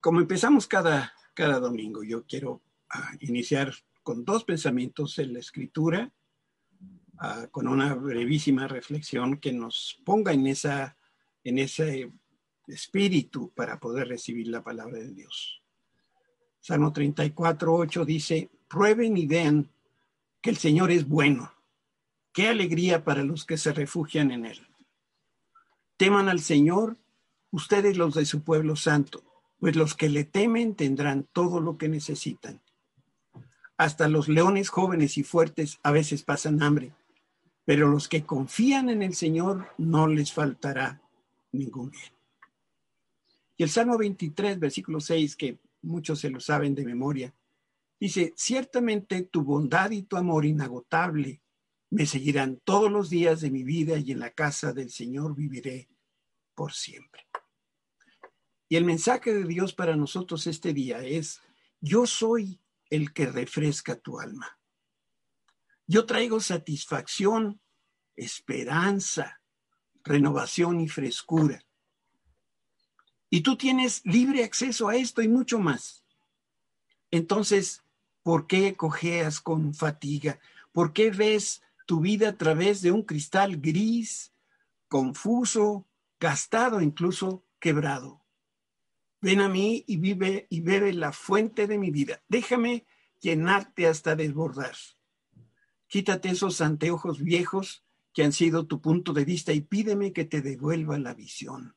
Como empezamos cada, cada domingo, yo quiero uh, iniciar con dos pensamientos en la escritura, uh, con una brevísima reflexión que nos ponga en, esa, en ese espíritu para poder recibir la palabra de Dios. Salmo 34, 8 dice, prueben y vean que el Señor es bueno. Qué alegría para los que se refugian en Él. Teman al Señor, ustedes los de su pueblo santo pues los que le temen tendrán todo lo que necesitan. Hasta los leones jóvenes y fuertes a veces pasan hambre, pero los que confían en el Señor no les faltará ningún bien. Y el Salmo 23, versículo 6, que muchos se lo saben de memoria, dice, ciertamente tu bondad y tu amor inagotable me seguirán todos los días de mi vida y en la casa del Señor viviré por siempre. Y el mensaje de Dios para nosotros este día es, yo soy el que refresca tu alma. Yo traigo satisfacción, esperanza, renovación y frescura. Y tú tienes libre acceso a esto y mucho más. Entonces, ¿por qué cojeas con fatiga? ¿Por qué ves tu vida a través de un cristal gris, confuso, gastado, incluso quebrado? Ven a mí y vive y bebe la fuente de mi vida. Déjame llenarte hasta desbordar. Quítate esos anteojos viejos que han sido tu punto de vista y pídeme que te devuelva la visión.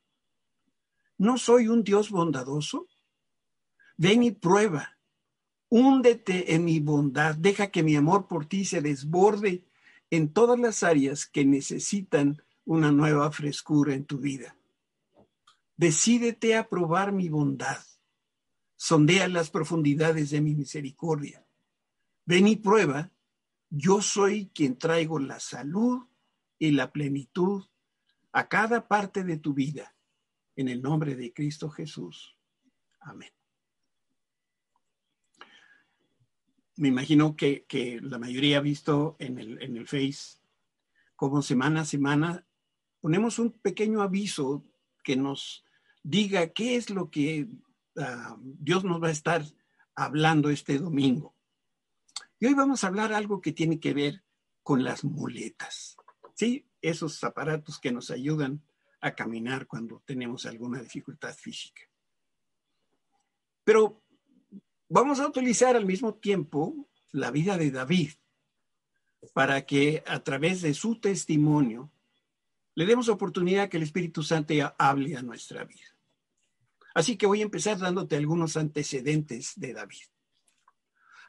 ¿No soy un Dios bondadoso? Ven y prueba. Húndete en mi bondad. Deja que mi amor por ti se desborde en todas las áreas que necesitan una nueva frescura en tu vida. Decídete a probar mi bondad. Sondea las profundidades de mi misericordia. Ven y prueba, yo soy quien traigo la salud y la plenitud a cada parte de tu vida. En el nombre de Cristo Jesús. Amén. Me imagino que, la mayoría ha visto en el, en el Face como semana a semana ponemos un pequeño aviso que nos diga qué es lo que uh, Dios nos va a estar hablando este domingo. Y hoy vamos a hablar algo que tiene que ver con las muletas, ¿sí? Esos aparatos que nos ayudan a caminar cuando tenemos alguna dificultad física. Pero vamos a utilizar al mismo tiempo la vida de David para que a través de su testimonio le demos oportunidad que el Espíritu Santo hable a nuestra vida. Así que voy a empezar dándote algunos antecedentes de David.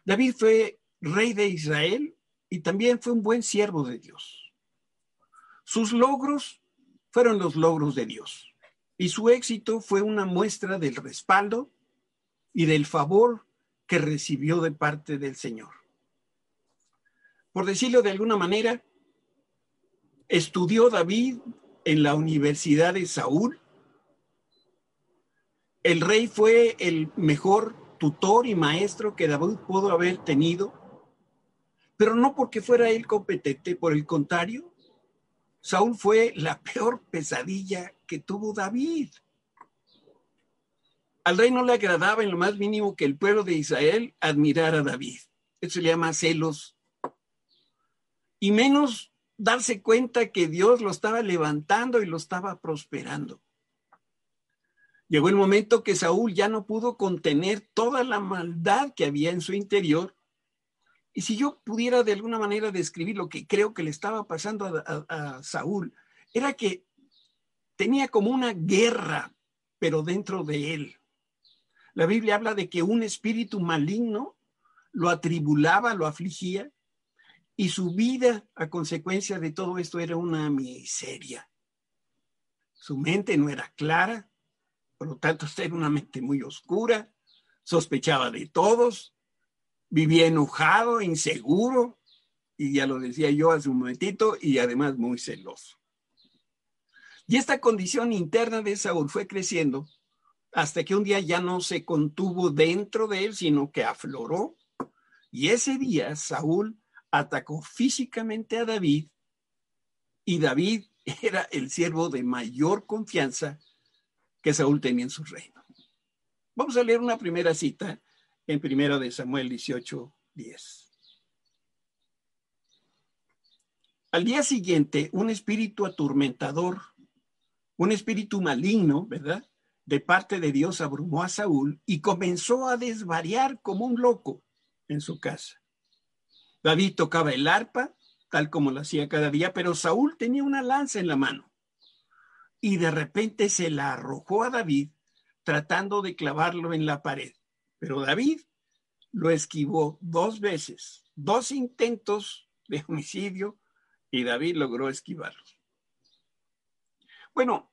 David fue rey de Israel y también fue un buen siervo de Dios. Sus logros fueron los logros de Dios y su éxito fue una muestra del respaldo y del favor que recibió de parte del Señor. Por decirlo de alguna manera, estudió David en la Universidad de Saúl el rey fue el mejor tutor y maestro que David pudo haber tenido, pero no porque fuera él competente, por el contrario, Saúl fue la peor pesadilla que tuvo David. Al rey no le agradaba en lo más mínimo que el pueblo de Israel admirara a David. Eso se llama celos. Y menos darse cuenta que Dios lo estaba levantando y lo estaba prosperando. Llegó el momento que Saúl ya no pudo contener toda la maldad que había en su interior. Y si yo pudiera de alguna manera describir lo que creo que le estaba pasando a, Saúl, era que tenía como una guerra, pero dentro de él. La Biblia habla de que un espíritu maligno lo atribulaba, lo afligía, y su vida a consecuencia de todo esto era una miseria. Su mente no era clara, por lo tanto, era una mente muy oscura, sospechaba de todos, vivía enojado, inseguro, y ya lo decía yo hace un momentito, y además muy celoso. Y esta condición interna de Saúl fue creciendo hasta que un día ya no se contuvo dentro de él, sino que afloró. Y ese día Saúl atacó físicamente a David y David era el siervo de mayor confianza que Saúl tenía en su reino. Vamos a leer una primera cita en primero de Samuel 18, 10. Al día siguiente, un espíritu atormentador, un espíritu maligno, ¿verdad? De parte de Dios abrumó a Saúl y comenzó a desvariar como un loco en su casa. David tocaba el arpa, tal como lo hacía cada día, pero Saúl tenía una lanza en la mano y de repente se la arrojó a David tratando de clavarlo en la pared. Pero David lo esquivó dos veces, dos intentos de homicidio y David logró esquivarlos. Bueno,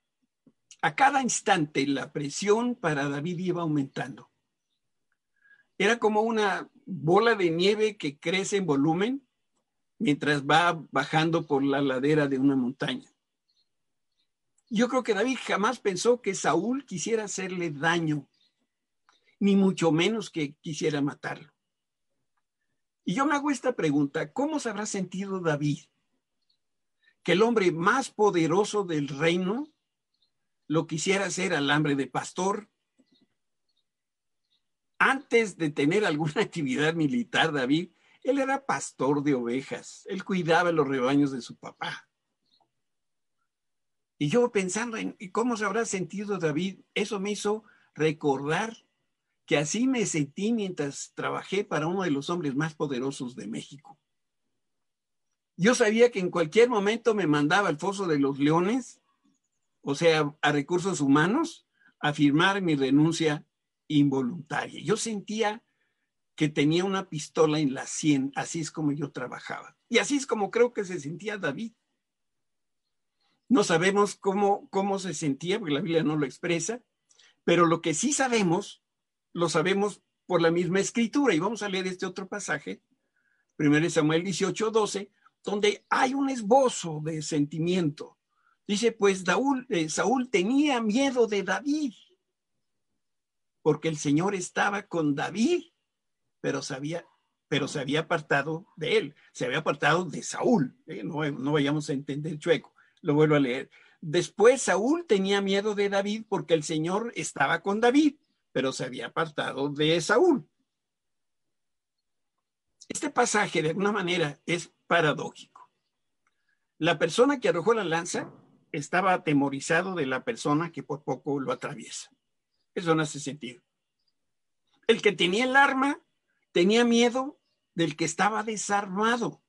a cada instante la presión para David iba aumentando. Era como una bola de nieve que crece en volumen mientras va bajando por la ladera de una montaña. Yo creo que David jamás pensó que Saúl quisiera hacerle daño, ni mucho menos que quisiera matarlo. Y yo me hago esta pregunta, ¿cómo se habrá sentido David? Que el hombre más poderoso del reino lo quisiera hacer alambre de pastor antes de tener alguna actividad militar, David, él era pastor de ovejas, él cuidaba los rebaños de su papá. Y yo pensando en cómo se habrá sentido David, eso me hizo recordar que así me sentí mientras trabajé para uno de los hombres más poderosos de México. Yo sabía que en cualquier momento me mandaba al foso de los leones, o sea, a recursos humanos, a firmar mi renuncia involuntaria. Yo sentía que tenía una pistola en la sien, así es como yo trabajaba. Y así es como creo que se sentía David. No sabemos cómo, cómo se sentía, porque la Biblia no lo expresa, pero lo que sí sabemos, lo sabemos por la misma escritura. Y vamos a leer este otro pasaje, 1 Samuel 18, 12, donde hay un esbozo de sentimiento. Dice, pues eh, Saúl tenía miedo de David porque el Señor estaba con David, pero se había, pero se había apartado de él, se había apartado de Saúl. ¿eh? No, no vayamos a entender chueco, lo vuelvo a leer. Después Saúl tenía miedo de David porque el Señor estaba con David, pero se había apartado de Saúl. Este pasaje de alguna manera es paradójico. La persona que arrojó la lanza estaba atemorizado de la persona que por poco lo atraviesa. Eso no hace sentido. El que tenía el arma tenía miedo del que estaba desarmado.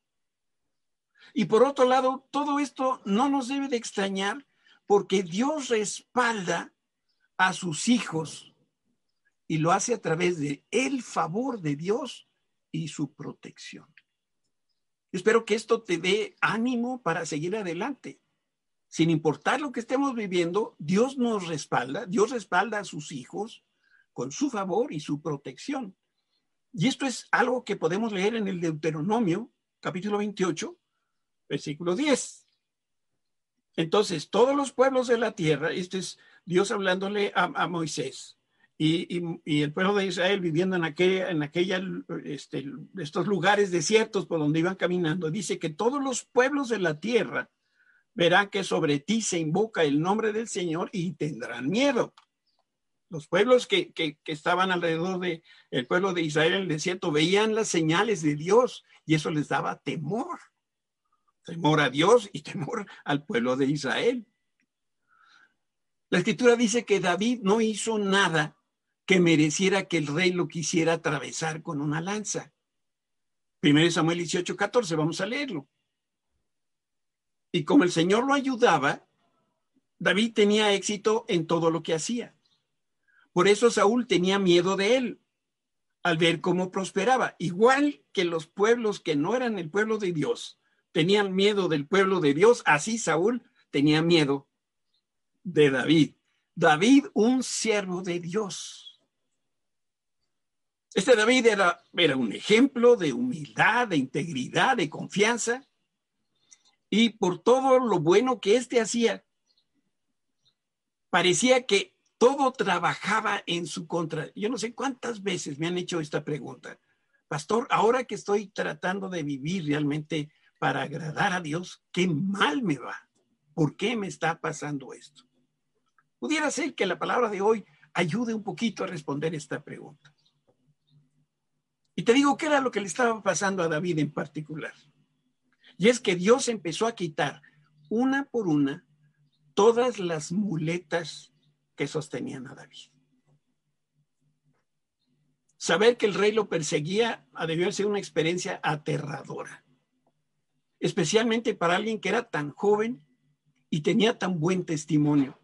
Y por otro lado, todo esto no nos debe de extrañar porque Dios respalda a sus hijos y lo hace a través de el favor de Dios y su protección. Espero que esto te dé ánimo para seguir adelante sin importar lo que estemos viviendo, Dios nos respalda, Dios respalda a sus hijos con su favor y su protección. Y esto es algo que podemos leer en el Deuteronomio, capítulo 28, versículo 10. Entonces, todos los pueblos de la tierra, esto es Dios hablándole a, Moisés, y, el pueblo de Israel viviendo en aquella, en aquella este, estos lugares desiertos por donde iban caminando, dice que todos los pueblos de la tierra verán que sobre ti se invoca el nombre del Señor y tendrán miedo. Los pueblos que, estaban alrededor del el pueblo de Israel en el desierto veían las señales de Dios y eso les daba temor. Temor a Dios y temor al pueblo de Israel. La escritura dice que David no hizo nada que mereciera que el rey lo quisiera atravesar con una lanza. Primero Samuel 18, 14, vamos a leerlo. Y como el Señor lo ayudaba, David tenía éxito en todo lo que hacía. Por eso Saúl tenía miedo de él al ver cómo prosperaba. Igual que los pueblos que no eran el pueblo de Dios tenían miedo del pueblo de Dios, así Saúl tenía miedo de David. David, un siervo de Dios. Este David era, era un ejemplo de humildad, de integridad, de confianza y por todo lo bueno que éste hacía, parecía que todo trabajaba en su contra. Yo no sé cuántas veces me han hecho esta pregunta. Pastor, ahora que estoy tratando de vivir realmente para agradar a Dios, qué mal me va. ¿Por qué me está pasando esto? Pudiera ser que la palabra de hoy ayude un poquito a responder esta pregunta. Y te digo qué era lo que le estaba pasando a David en particular. Y es que Dios empezó a quitar una por una todas las muletas que sostenían a David. Saber que el rey lo perseguía debió ser una experiencia aterradora, especialmente para alguien que era tan joven y tenía tan buen testimonio.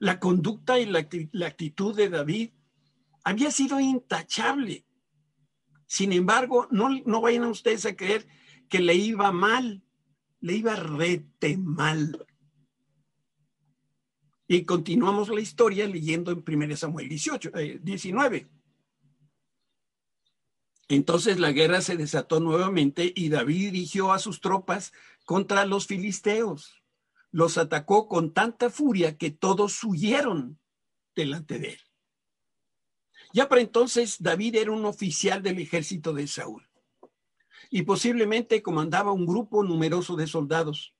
La conducta y la, actitud de David había sido intachable. Sin embargo, no, no vayan ustedes a creer le iba mal, le iba rete mal. Y continuamos la historia leyendo en 1 Samuel 18, 19. Entonces la guerra se desató nuevamente y David dirigió a sus tropas contra los filisteos. Los atacó con tanta furia que todos huyeron delante de él. Ya para entonces David era un oficial del ejército de Saúl y posiblemente comandaba un grupo numeroso de soldados.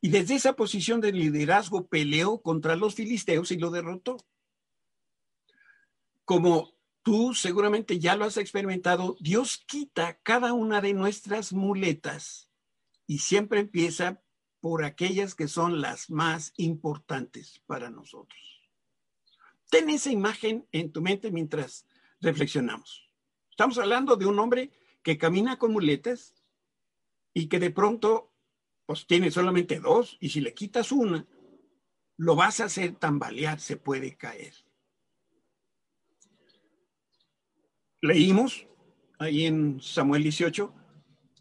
Y desde esa posición de liderazgo peleó contra los filisteos y lo derrotó. Como tú seguramente ya lo has experimentado, Dios quita cada una de nuestras muletas y siempre empieza por aquellas que son las más importantes para nosotros. Ten esa imagen en tu mente mientras reflexionamos. Estamos hablando de un hombre que camina con muletas y que de pronto pues tiene solamente dos y si le quitas una, lo vas a hacer tambalear, se puede caer. leímos ahí en Samuel 18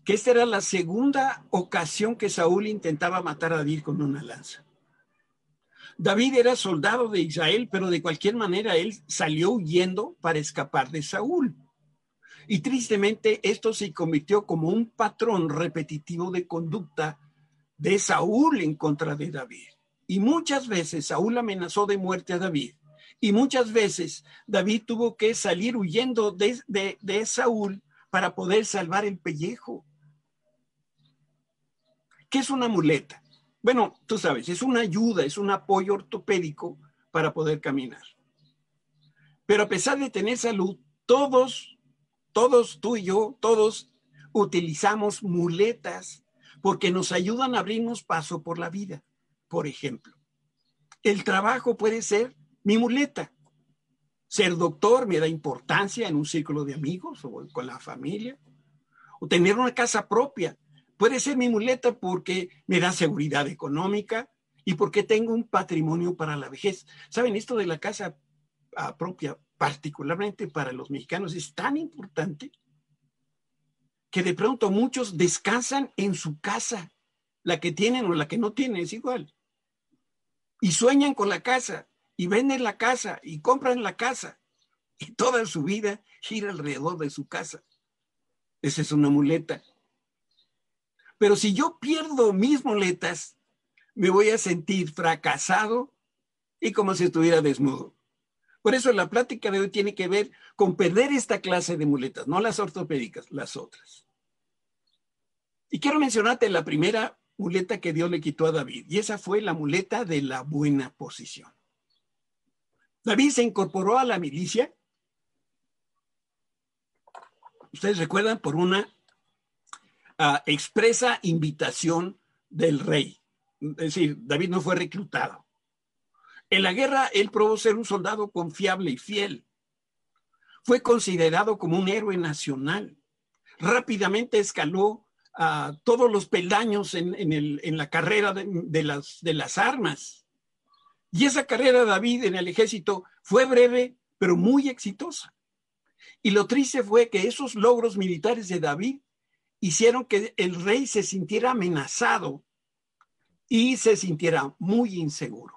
que esta era la segunda ocasión que Saúl intentaba matar a David con una lanza. David era soldado de Israel, pero de cualquier manera él salió huyendo para escapar de Saúl. Y tristemente esto se convirtió como un patrón repetitivo de conducta de Saúl en contra de David. Y muchas veces Saúl amenazó de muerte a David y muchas veces David tuvo que salir huyendo de, de, Saúl para poder salvar el pellejo. ¿Qué es una muleta? Bueno, tú sabes, es una ayuda, es un apoyo ortopédico para poder caminar. Pero a pesar de tener salud, todos, todos, tú y yo, todos utilizamos muletas porque nos ayudan a abrirnos paso por la vida. Por ejemplo, el trabajo puede ser mi muleta. Ser doctor me da importancia en un círculo de amigos o con la familia. O tener una casa propia. Puede ser mi muleta porque me da seguridad económica y porque tengo un patrimonio para la vejez. Saben, esto de la casa ah, propia, particularmente para los mexicanos, es tan importante que de pronto muchos descansan en su casa. La que tienen o la que no tienen es igual. Y sueñan con la casa y venden la casa y compran la casa y toda su vida gira alrededor de su casa. Esa es una muleta. Pero si yo pierdo mis muletas, me voy a sentir fracasado y como si estuviera desnudo. Por eso la plática de hoy tiene que ver con perder esta clase de muletas, no las ortopédicas, las otras. Y quiero mencionarte la primera muleta que Dios le quitó a David, y esa fue la muleta de la buena posición. David se incorporó a la milicia. Ustedes recuerdan por una ah, expresa invitación del rey. Es decir, David no fue reclutado. En la guerra, él probó ser un soldado confiable y fiel. Fue considerado como un héroe nacional. Rápidamente escaló a todos los peldaños en, la carrera de, las, de las armas. Y esa carrera de David en el ejército fue breve, pero muy exitosa. Y lo triste fue que esos logros militares de David hicieron que el rey se sintiera amenazado y se sintiera muy inseguro.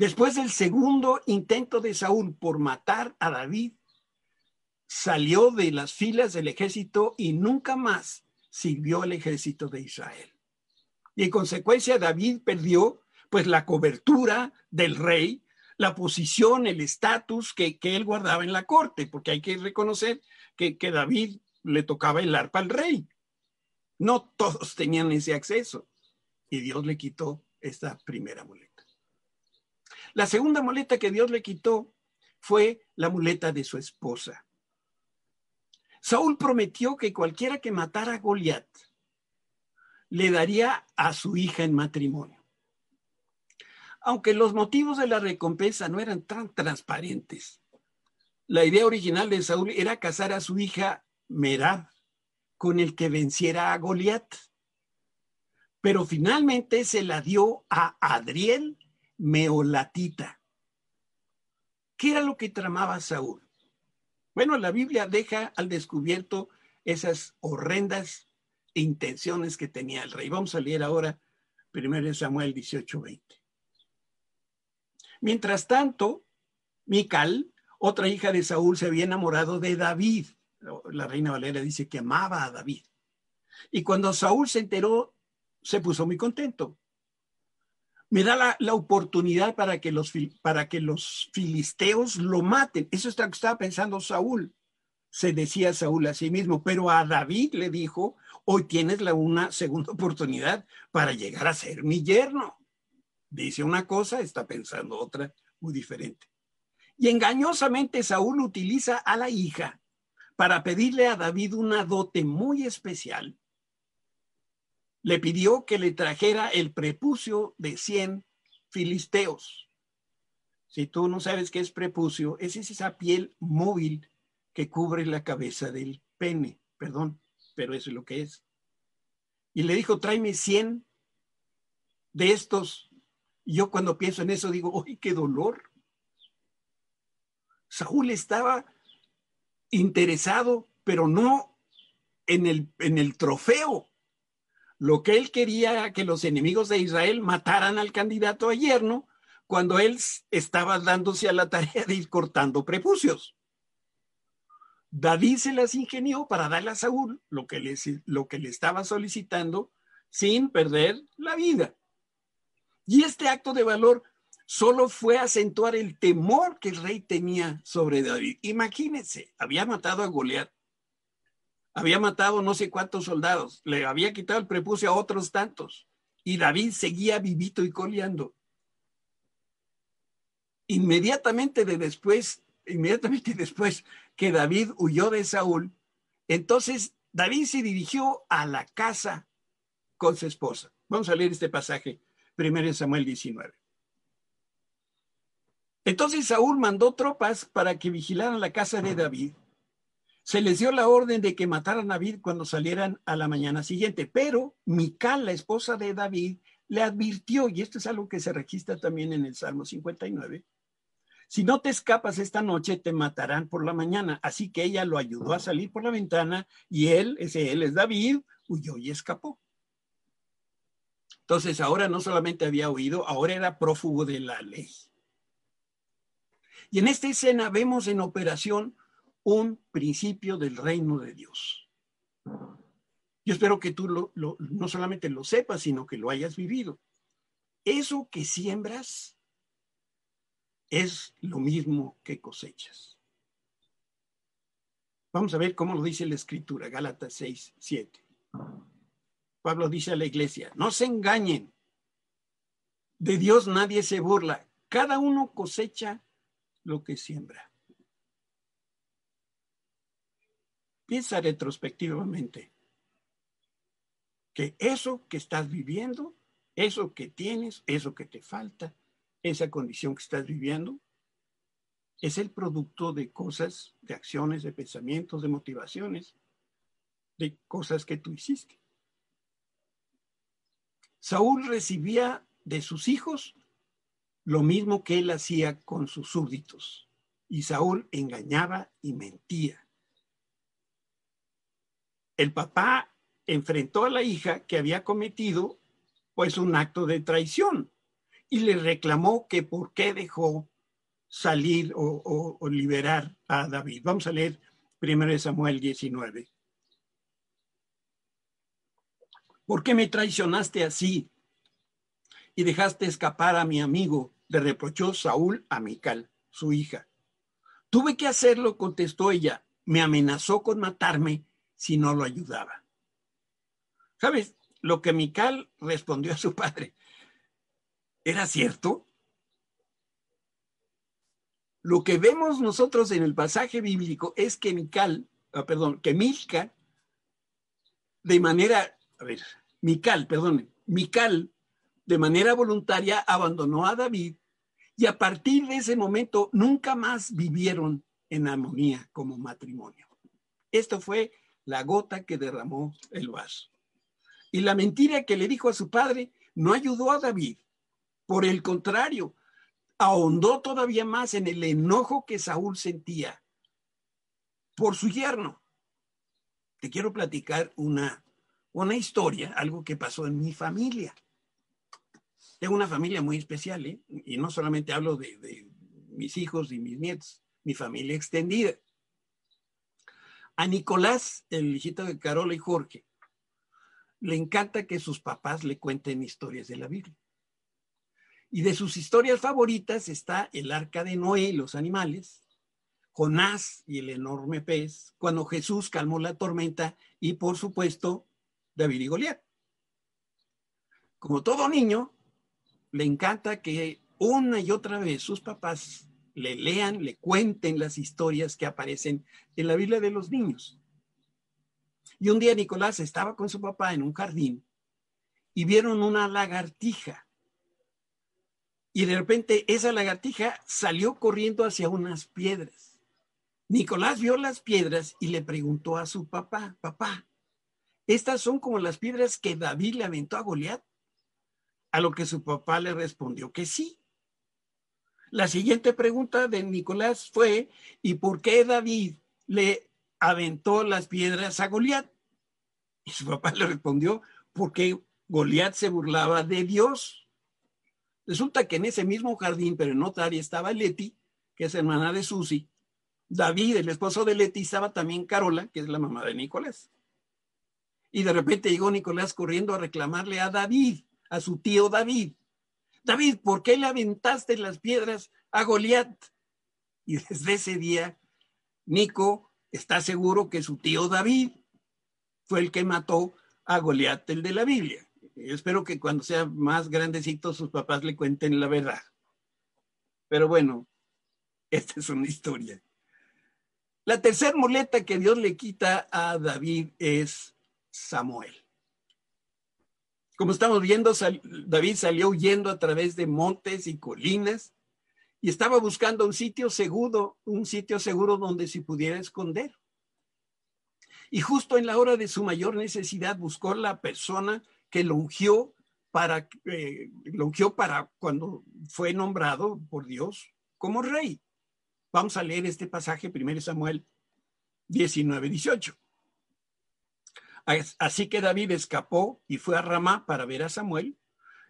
Después del segundo intento de Saúl por matar a David, salió de las filas del ejército y nunca más sirvió al ejército de Israel. Y en consecuencia David perdió pues la cobertura del rey, la posición, el estatus que, él guardaba en la corte, porque hay que reconocer que, que David le tocaba el arpa al rey. No todos tenían ese acceso y Dios le quitó esta primera muleta. La segunda muleta que Dios le quitó fue la muleta de su esposa. Saúl prometió que cualquiera que matara a Goliat le daría a su hija en matrimonio. Aunque los motivos de la recompensa no eran tan transparentes, la idea original de Saúl era casar a su hija Merab con el que venciera a Goliat. Pero finalmente se la dio a Adriel Meolatita. ¿Qué era lo que tramaba Saúl? Bueno, la Biblia deja al descubierto esas horrendas intenciones que tenía el rey. Vamos a leer ahora 1 Samuel 18:20. Mientras tanto, Mical, otra hija de Saúl, se había enamorado de David. La reina Valera dice que amaba a David. Y cuando Saúl se enteró, se puso muy contento. Me da la, oportunidad para que, los, para que los filisteos lo maten. Eso está, estaba pensando Saúl. Se decía Saúl a sí mismo, pero a David le dijo, hoy tienes la, una segunda oportunidad para llegar a ser mi yerno. Dice una cosa, está pensando otra muy diferente. Y engañosamente Saúl utiliza a la hija para pedirle a David una dote muy especial. Le pidió que le trajera el prepucio de 100 filisteos. Si tú no sabes qué es prepucio, es esa piel móvil que cubre la cabeza del pene, perdón, pero eso es lo que es. Y le dijo, tráeme 100 de estos. Y yo cuando pienso en eso digo, ¡ay, qué dolor! Saúl estaba interesado, pero no en el, en el trofeo. Lo que él quería era que los enemigos de Israel mataran al candidato a yerno cuando él estaba dándose a la tarea de ir cortando prepucios. David se las ingenió para darle a Saúl lo que, le, lo que le estaba solicitando sin perder la vida. Y este acto de valor solo fue acentuar el temor que el rey tenía sobre David. Imagínense, había matado a Goliat, había matado no sé cuántos soldados, le había quitado el prepucio a otros tantos, y David seguía vivito y coleando. Inmediatamente de después, inmediatamente después que David huyó de Saúl, entonces David se dirigió a la casa con su esposa. Vamos a leer este pasaje, primero en Samuel 19. Entonces Saúl mandó tropas para que vigilaran la casa de David. Se les dio la orden de que mataran a David cuando salieran a la mañana siguiente, pero Mical, la esposa de David, le advirtió, y esto es algo que se registra también en el Salmo 59, si no te escapas esta noche, te matarán por la mañana. Así que ella lo ayudó a salir por la ventana y él, ese él es David, huyó y escapó. Entonces ahora no solamente había huido, ahora era prófugo de la ley. Y en esta escena vemos en operación un principio del reino de Dios. Yo espero que tú no solamente lo sepas, sino que lo hayas vivido. Eso que siembras es lo mismo que cosechas. Vamos a ver cómo lo dice la escritura, Gálatas 6, 7. Pablo dice a la iglesia, no se engañen, de Dios nadie se burla, cada uno cosecha lo que siembra. Piensa retrospectivamente que eso que estás viviendo, eso que tienes, eso que te falta, esa condición que estás viviendo, es el producto de cosas, de acciones, de pensamientos, de motivaciones, de cosas que tú hiciste. Saúl recibía de sus hijos lo mismo que él hacía con sus súbditos. Y Saúl engañaba y mentía. El papá enfrentó a la hija que había cometido pues un acto de traición y le reclamó que por qué dejó salir o, o liberar a David. Vamos a leer 1 Samuel 19. ¿Por qué me traicionaste así y dejaste escapar a mi amigo le reprochó Saúl a Mical, su hija. Tuve que hacerlo, contestó ella. Me amenazó con matarme si no lo ayudaba. ¿Sabes? Lo que Mical respondió a su padre, ¿era cierto? Lo que vemos nosotros en el pasaje bíblico es que Mical, ah, perdón, que Milca, de manera, a ver, Mical, perdón, Mical, de manera voluntaria abandonó a David y a partir de ese momento nunca más vivieron en armonía como matrimonio. Esto fue la gota que derramó el vaso. Y la mentira que le dijo a su padre no ayudó a David. Por el contrario, ahondó todavía más en el enojo que Saúl sentía por su yerno. Te quiero platicar una, una historia, algo que pasó en mi familia. Tengo una familia muy especial, ¿eh? y no solamente hablo de, de mis hijos y mis nietos, mi familia extendida. A Nicolás, el hijito de Carola y Jorge, le encanta que sus papás le cuenten historias de la Biblia. Y de sus historias favoritas está el arca de Noé y los animales, Jonás y el enorme pez, cuando Jesús calmó la tormenta y por supuesto David y Goliat. Como todo niño, le encanta que una y otra vez sus papás le lean, le cuenten las historias que aparecen en la Biblia de los niños. Y un día Nicolás estaba con su papá en un jardín y vieron una lagartija. Y de repente esa lagartija salió corriendo hacia unas piedras. Nicolás vio las piedras y le preguntó a su papá, papá, ¿estas son como las piedras que David le aventó a Goliat? A lo que su papá le respondió que sí. La siguiente pregunta de Nicolás fue, ¿y por qué David le aventó las piedras a Goliat. Y su papá le respondió, porque Goliat se burlaba de Dios. Resulta que en ese mismo jardín, pero en otra área, estaba Leti, que es hermana de Susi. David, el esposo de Leti, estaba también Carola, que es la mamá de Nicolás. Y de repente llegó Nicolás corriendo a reclamarle a David, a su tío David. David, ¿por qué le aventaste las piedras a Goliat? Y desde ese día, Nico está seguro que su tío David fue el que mató a Goliat, el de la Biblia. Yo espero que cuando sea más grandecito sus papás le cuenten la verdad. Pero bueno, esta es una historia. La tercera muleta que Dios le quita a David es Samuel. Como estamos viendo, David salió huyendo a través de montes y colinas y estaba buscando un sitio seguro, un sitio seguro donde se pudiera esconder. Y justo en la hora de su mayor necesidad buscó la persona que lo ungió para, eh, para cuando fue nombrado por Dios como rey. Vamos a leer este pasaje, 1 Samuel 19, 18. Así que David escapó y fue a Ramá para ver a Samuel.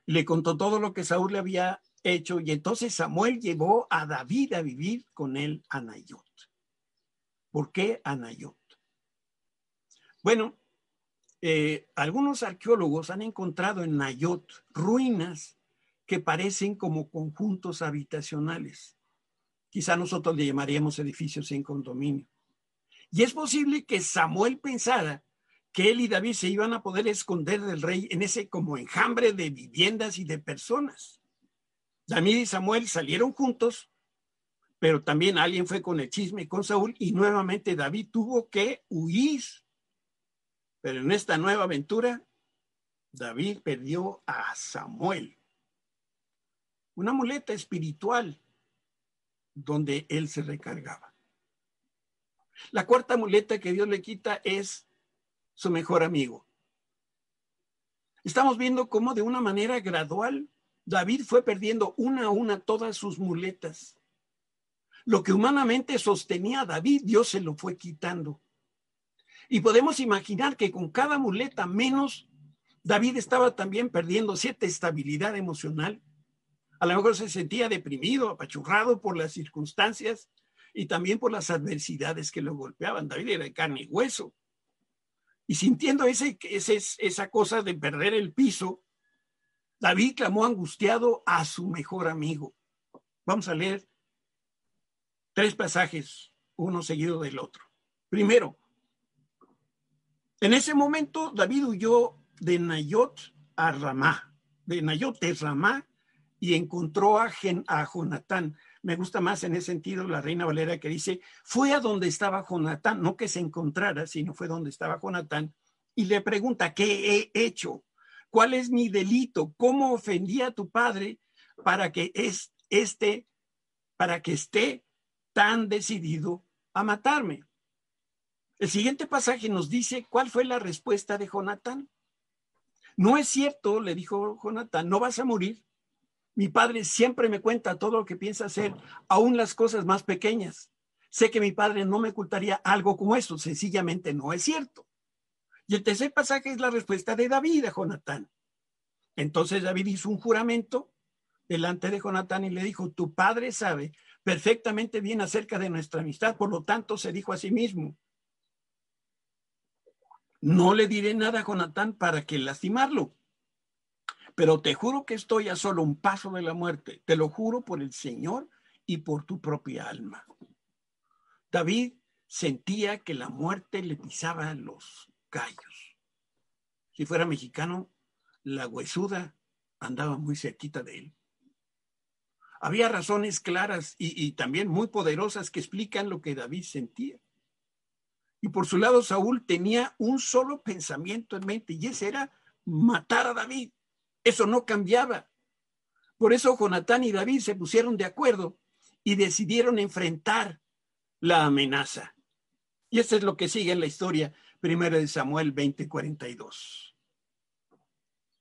Le contó todo lo que Saúl le había hecho. Y entonces Samuel llevó a David a vivir con él a Nayot. ¿Por qué a Nayot? Bueno, eh, algunos arqueólogos han encontrado en Nayot ruinas que parecen como conjuntos habitacionales. Quizá nosotros le llamaríamos edificios en condominio. Y es posible que Samuel pensara que él y David se iban a poder esconder del rey en ese como enjambre de viviendas y de personas. David y Samuel salieron juntos, pero también alguien fue con el chisme con Saúl y nuevamente David tuvo que huir. Pero en esta nueva aventura, David perdió a Samuel, una muleta espiritual donde él se recargaba. La cuarta muleta que Dios le quita es su mejor amigo. Estamos viendo cómo de una manera gradual David fue perdiendo una a una todas sus muletas. Lo que humanamente sostenía a David, Dios se lo fue quitando. Y podemos imaginar que con cada muleta menos, David estaba también perdiendo cierta estabilidad emocional. A lo mejor se sentía deprimido, apachurrado por las circunstancias y también por las adversidades que lo golpeaban. David era de carne y hueso. Y sintiendo ese, ese, esa cosa de perder el piso, David clamó angustiado a su mejor amigo. Vamos a leer tres pasajes, uno seguido del otro. Primero, en ese momento David huyó de Nayot a Ramá, de Nayot a Ramá, y encontró a, a Jonatán. Me gusta más en ese sentido la reina Valera que dice, fue a donde estaba Jonatán, no que se encontrara, sino fue donde estaba Jonatán, y le pregunta, ¿qué he hecho? ¿Cuál es mi delito? ¿Cómo ofendí a tu padre para que es, este, para que esté tan decidido a matarme? El siguiente pasaje nos dice cuál fue la respuesta de Jonatán. No es cierto, le dijo Jonatán, no vas a morir. Mi padre siempre me cuenta todo lo que piensa hacer, aún las cosas más pequeñas. Sé que mi padre no me ocultaría algo como eso, sencillamente no es cierto. Y el tercer pasaje es la respuesta de David a Jonatán. Entonces David hizo un juramento delante de Jonatán y le dijo, tu padre sabe perfectamente bien acerca de nuestra amistad, por lo tanto se dijo a sí mismo, no le diré nada a Jonatán para que lastimarlo pero te juro que estoy a solo un paso de la muerte. Te lo juro por el Señor y por tu propia alma. David sentía que la muerte le pisaba los callos. Si fuera mexicano, la huesuda andaba muy cerquita de él. Había razones claras y, y, también muy poderosas que explican lo que David sentía. Y por su lado, Saúl tenía un solo pensamiento en mente y ese era matar a David. Eso no cambiaba. Por eso Jonatán y David se pusieron de acuerdo y decidieron enfrentar la amenaza. Y esto es lo que sigue en la historia, primera de Samuel 20:42,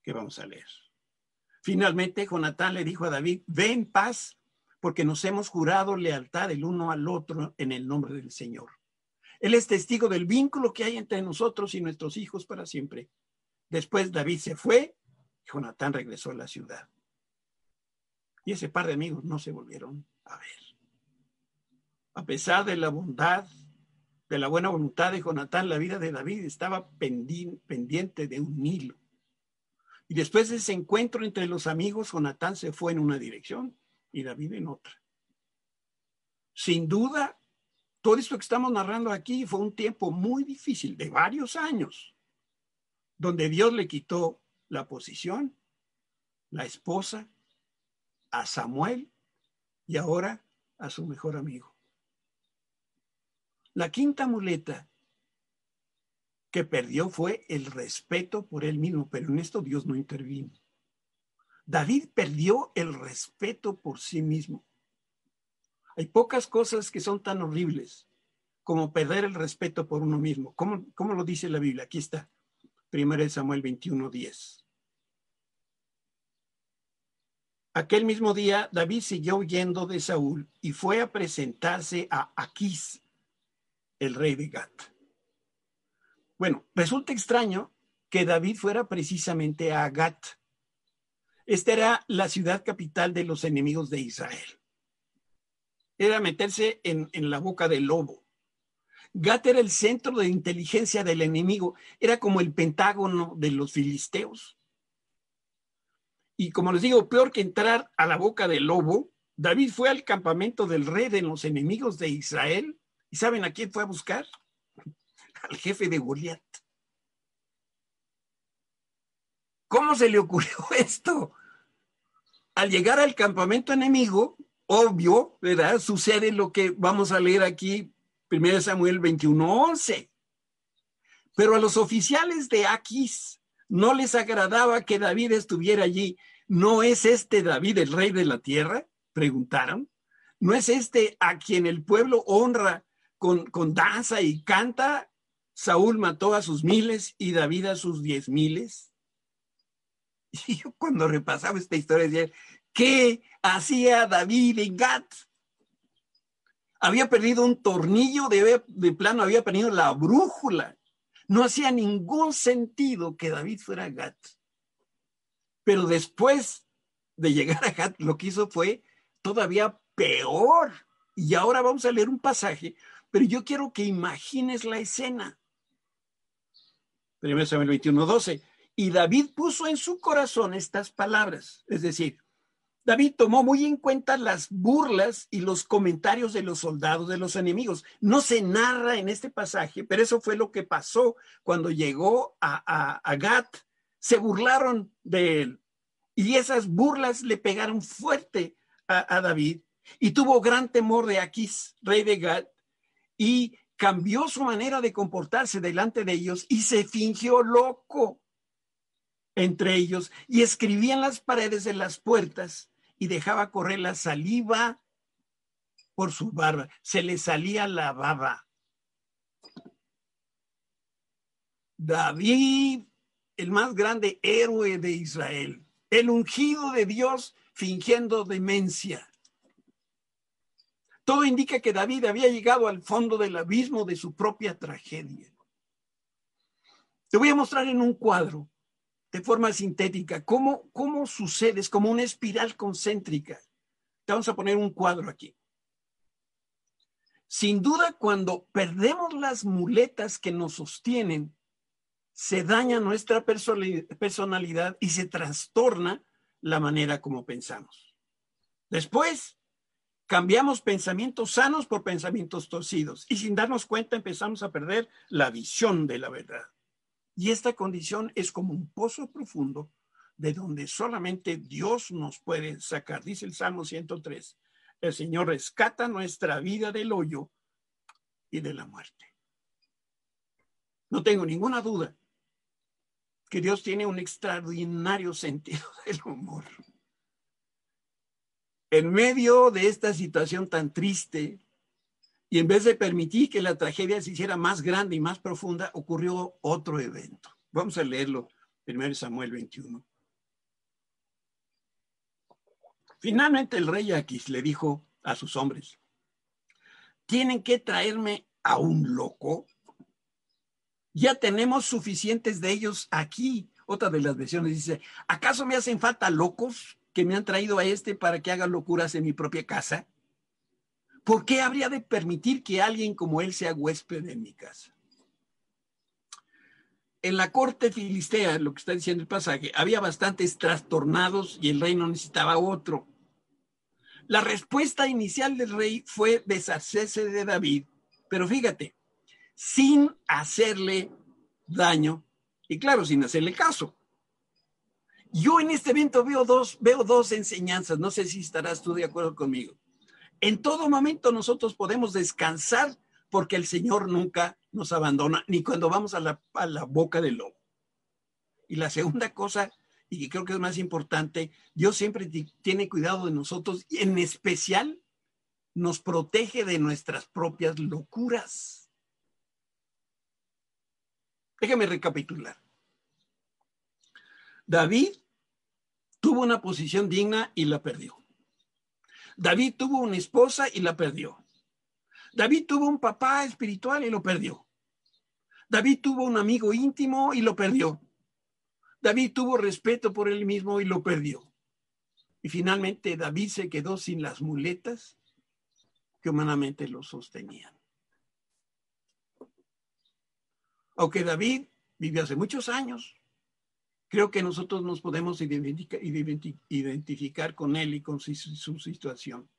que vamos a leer. Finalmente, Jonatán le dijo a David, ve en paz, porque nos hemos jurado lealtad el uno al otro en el nombre del Señor. Él es testigo del vínculo que hay entre nosotros y nuestros hijos para siempre. Después David se fue Jonatán regresó a la ciudad. Y ese par de amigos no se volvieron a ver. A pesar de la bondad, de la buena voluntad de Jonatán, la vida de David estaba pendiente de un hilo. Y después de ese encuentro entre los amigos, Jonatán se fue en una dirección y David en otra. Sin duda, todo esto que estamos narrando aquí fue un tiempo muy difícil, de varios años, donde Dios le quitó la posición, la esposa, a Samuel y ahora a su mejor amigo. La quinta muleta que perdió fue el respeto por él mismo, pero en esto Dios no intervino. David perdió el respeto por sí mismo. Hay pocas cosas que son tan horribles como perder el respeto por uno mismo. ¿Cómo, cómo lo dice la Biblia? Aquí está. 1 Samuel 21, 10. Aquel mismo día, David siguió huyendo de Saúl y fue a presentarse a Aquís, el rey de Gat. Bueno, resulta extraño que David fuera precisamente a Gat. Esta era la ciudad capital de los enemigos de Israel. Era meterse en, en la boca del lobo. Gat era el centro de inteligencia del enemigo, era como el pentágono de los filisteos. Y como les digo, peor que entrar a la boca del lobo, David fue al campamento del rey de los enemigos de Israel. ¿Y saben a quién fue a buscar? Al jefe de Goliat. ¿Cómo se le ocurrió esto? Al llegar al campamento enemigo, obvio, ¿verdad? Sucede lo que vamos a leer aquí 1 Samuel 21:11. Pero a los oficiales de Aquis no les agradaba que David estuviera allí. ¿No es este David el rey de la tierra? Preguntaron. ¿No es este a quien el pueblo honra con, con danza y canta? Saúl mató a sus miles y David a sus diez miles. Y yo cuando repasaba esta historia decía, ¿qué hacía David en Gat? había perdido un tornillo, de, de plano había perdido la brújula. No hacía ningún sentido que David fuera Gat. Pero después de llegar a Gat, lo que hizo fue todavía peor. Y ahora vamos a leer un pasaje, pero yo quiero que imagines la escena. 1 Samuel 21, 12. Y David puso en su corazón estas palabras, es decir, David tomó muy en cuenta las burlas y los comentarios de los soldados de los enemigos. No se narra en este pasaje, pero eso fue lo que pasó cuando llegó a, a, Gat. Se burlaron de él y esas burlas le pegaron fuerte a, a David Y tuvo gran temor de Aquís, rey de Gad, y cambió su manera de comportarse delante de ellos y se fingió loco entre ellos y escribía en las paredes de las puertas y dejaba correr la saliva por su barba. Se le salía la baba. David, el más grande héroe de Israel, el ungido de Dios fingiendo demencia. Todo indica que David había llegado al fondo del abismo de su propia tragedia. Te voy a mostrar en un cuadro, de forma sintética, cómo, cómo sucede, es como una espiral concéntrica. Te vamos a poner un cuadro aquí. Sin duda, cuando perdemos las muletas que nos sostienen, se daña nuestra personalidad y se trastorna la manera como pensamos. Después, cambiamos pensamientos sanos por pensamientos torcidos y sin darnos cuenta empezamos a perder la visión de la verdad. Y esta condición es como un pozo profundo de donde solamente Dios nos puede sacar. Dice el Salmo 103, el Señor rescata nuestra vida del hoyo y de la muerte. No tengo ninguna duda que Dios tiene un extraordinario sentido del humor. En medio de esta situación tan triste, y en vez de permitir que la tragedia se hiciera más grande y más profunda, ocurrió otro evento. Vamos a leerlo, 1 Samuel 21. Finalmente el rey Aquis le dijo a sus hombres, tienen que traerme a un loco ya tenemos suficientes de ellos aquí. Otra de las versiones dice, ¿acaso me hacen falta locos que me han traído a este para que haga locuras en mi propia casa? ¿Por qué habría de permitir que alguien como él sea huésped en mi casa? En la corte filistea, lo que está diciendo el pasaje, había bastantes trastornados y el rey no necesitaba otro. La respuesta inicial del rey fue deshacerse de David, pero fíjate, sin hacerle daño y claro, sin hacerle caso. Yo en este evento veo dos, veo dos enseñanzas, no sé si estarás tú de acuerdo conmigo. En todo momento nosotros podemos descansar porque el Señor nunca nos abandona, ni cuando vamos a la, boca del lobo. Y la segunda cosa, y creo que es más importante, Dios siempre tiene cuidado de nosotros y en especial nos protege de nuestras propias locuras. Déjame recapitular. David tuvo una posición digna y la perdió. David tuvo una esposa y la perdió. David tuvo un papá espiritual y lo perdió. David tuvo un amigo íntimo y lo perdió. David tuvo respeto por él mismo y lo perdió. Y finalmente David se quedó sin las muletas que humanamente lo sostenían. Aunque David vivió hace muchos años, creo que nosotros nos podemos identificar con él y con su, situación.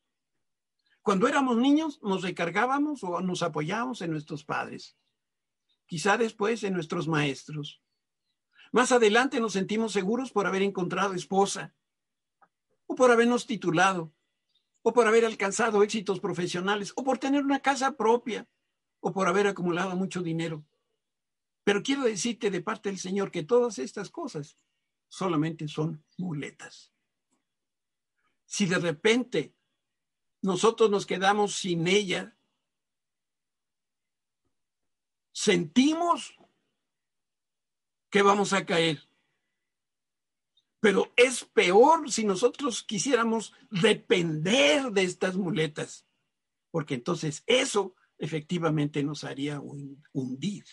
Cuando éramos niños nos recargábamos o nos apoyábamos en nuestros padres, quizá después en nuestros maestros. Más adelante nos sentimos seguros por haber encontrado esposa, o por habernos titulado, o por haber alcanzado éxitos profesionales, o por tener una casa propia, o por haber acumulado mucho dinero. Pero quiero decirte de parte del Señor que todas estas cosas solamente son muletas. Si de repente nosotros nos quedamos sin ella, sentimos que vamos a caer. Pero es peor si nosotros quisiéramos depender de estas muletas, porque entonces eso efectivamente nos haría hundir.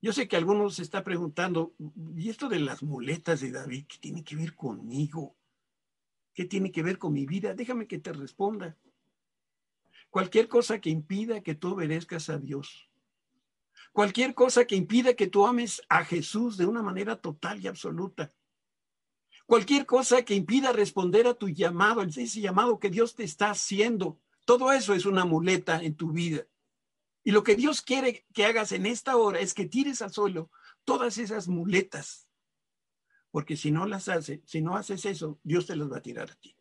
Yo sé que algunos se está preguntando, ¿y esto de las muletas de David, qué tiene que ver conmigo? ¿Qué tiene que ver con mi vida? Déjame que te responda. Cualquier cosa que impida que tú obedezcas a Dios. Cualquier cosa que impida que tú ames a Jesús de una manera total y absoluta. Cualquier cosa que impida responder a tu llamado, ese llamado que Dios te está haciendo. Todo eso es una muleta en tu vida. Y lo que Dios quiere que hagas en esta hora es que tires al suelo todas esas muletas, porque si no las haces, si no haces eso, Dios te las va a tirar a ti.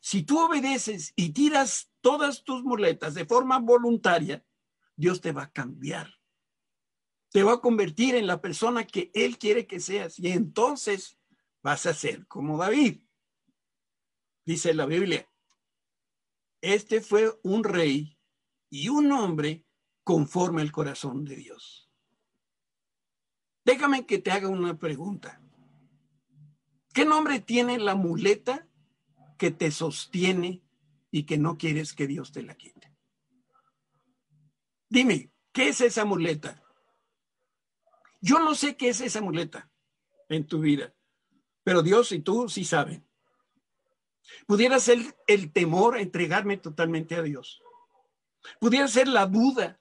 Si tú obedeces y tiras todas tus muletas de forma voluntaria, Dios te va a cambiar. Te va a convertir en la persona que Él quiere que seas. Y entonces vas a ser como David. Dice la Biblia, este fue un rey y un hombre conforme al corazón de Dios. Déjame que te haga una pregunta. ¿Qué nombre tiene la muleta que te sostiene y que no quieres que Dios te la quite? Dime, ¿qué es esa muleta? Yo no sé qué es esa muleta en tu vida, pero Dios y tú sí saben. Pudiera ser el temor a entregarme totalmente a Dios. Pudiera ser la duda.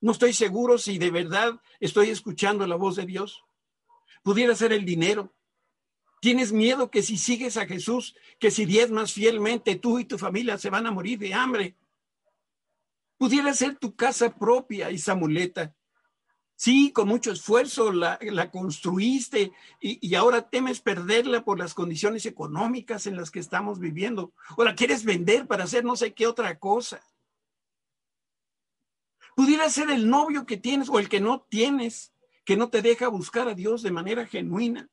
No estoy seguro si de verdad estoy escuchando la voz de Dios. Pudiera ser el dinero. Tienes miedo que si sigues a Jesús, que si más fielmente, tú y tu familia se van a morir de hambre. Pudiera ser tu casa propia, esa muleta. Sí, con mucho esfuerzo la, construiste y, y, ahora temes perderla por las condiciones económicas en las que estamos viviendo. O la quieres vender para hacer no sé qué otra cosa. Pudiera ser el novio que tienes o el que no tienes, que no te deja buscar a Dios de manera genuina.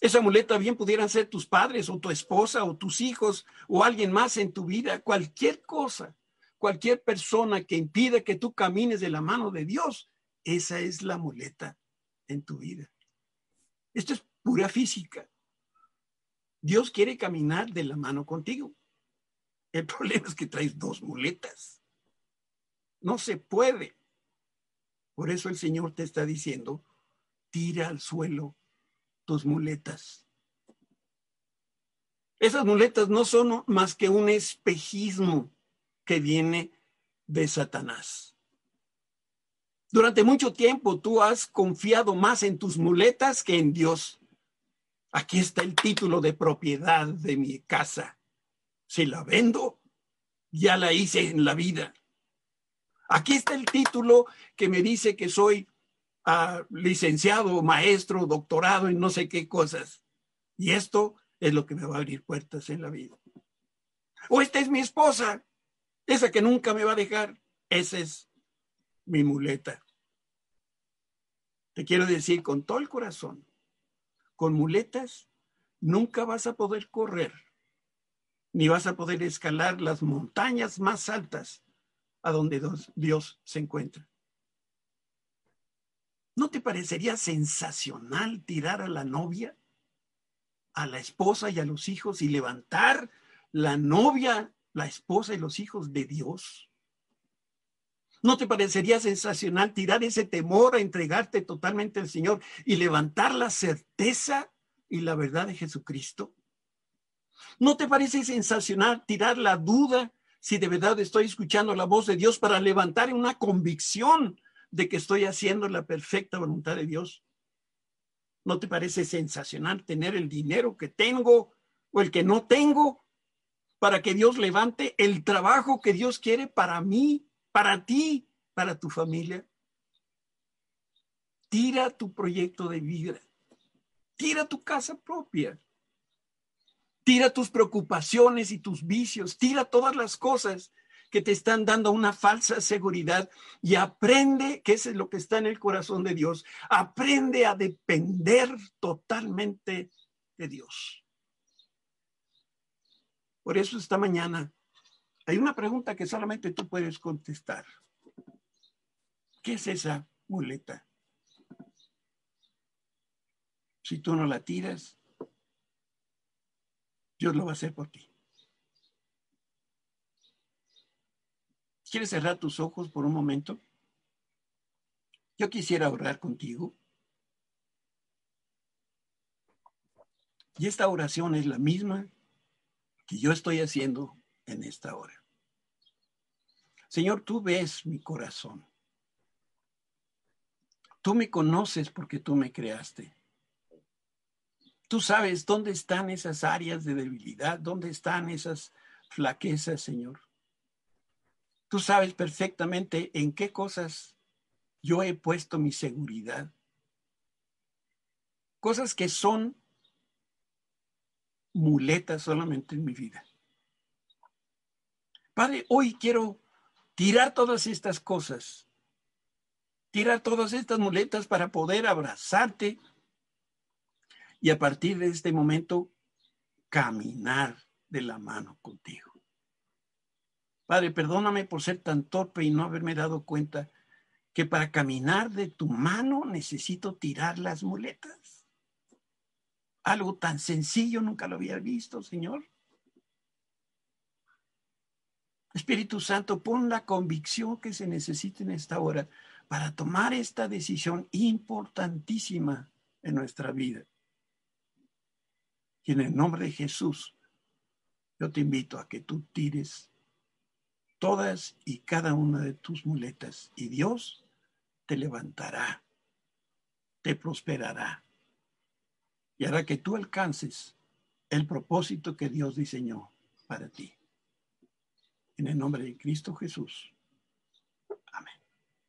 Esa muleta bien pudieran ser tus padres o tu esposa o tus hijos o alguien más en tu vida, cualquier cosa, cualquier persona que impida que tú camines de la mano de Dios esa es la muleta en tu vida. Esto es pura física. Dios quiere caminar de la mano contigo. El problema es que traes dos muletas. No se puede. Por eso el Señor te está diciendo, tira al suelo tus muletas. Esas muletas no son más que un espejismo que viene de Satanás. Durante mucho tiempo tú has confiado más en tus muletas que en Dios. Aquí está el título de propiedad de mi casa. Si la vendo, ya la hice en la vida. Aquí está el título que me dice que soy uh, licenciado, maestro, doctorado y no sé qué cosas. Y esto es lo que me va a abrir puertas en la vida. O esta es mi esposa, esa que nunca me va a dejar. Esa es mi muleta. Te quiero decir con todo el corazón, con muletas nunca vas a poder correr, ni vas a poder escalar las montañas más altas a donde Dios se encuentra. ¿No te parecería sensacional tirar a la novia, a la esposa y a los hijos y levantar la novia, la esposa y los hijos de Dios? ¿No te parecería sensacional tirar ese temor a entregarte totalmente al Señor y levantar la certeza y la verdad de Jesucristo? ¿No te parece sensacional tirar la duda si de verdad estoy escuchando la voz de Dios para levantar una convicción de que estoy haciendo la perfecta voluntad de Dios? ¿No te parece sensacional tener el dinero que tengo o el que no tengo para que Dios levante el trabajo que Dios quiere para mí para ti, para tu familia. Tira tu proyecto de vida. Tira tu casa propia. Tira tus preocupaciones y tus vicios. Tira todas las cosas que te están dando una falsa seguridad y aprende, que eso es lo que está en el corazón de Dios, aprende a depender totalmente de Dios. Por eso esta mañana hay una pregunta que solamente tú puedes contestar. ¿Qué es esa muleta? Si tú no la tiras, Dios lo va a hacer por ti. ¿Quieres cerrar tus ojos por un momento? Yo quisiera orar contigo. Y esta oración es la misma que yo estoy haciendo en esta hora. Señor, tú ves mi corazón. Tú me conoces porque tú me creaste. Tú sabes dónde están esas áreas de debilidad, dónde están esas flaquezas, Señor. Tú sabes perfectamente en qué cosas yo he puesto mi seguridad. cosas que son muletas solamente en mi vida. Padre, hoy quiero tirar todas estas cosas, tirar todas estas muletas para poder abrazarte y a partir de este momento caminar de la mano contigo. Padre, perdóname por ser tan torpe y no haberme dado cuenta que para caminar de tu mano necesito tirar las muletas. Algo tan sencillo nunca lo había visto, Señor. Espíritu Santo, pon la convicción que se necesita en esta hora para tomar esta decisión importantísima en nuestra vida. En el nombre de Jesús, yo te invito a que tú tires todas y cada una de tus muletas y Dios te levantará, te prosperará y hará que tú alcances el propósito que Dios diseñó para ti. En el nombre de Cristo Jesús.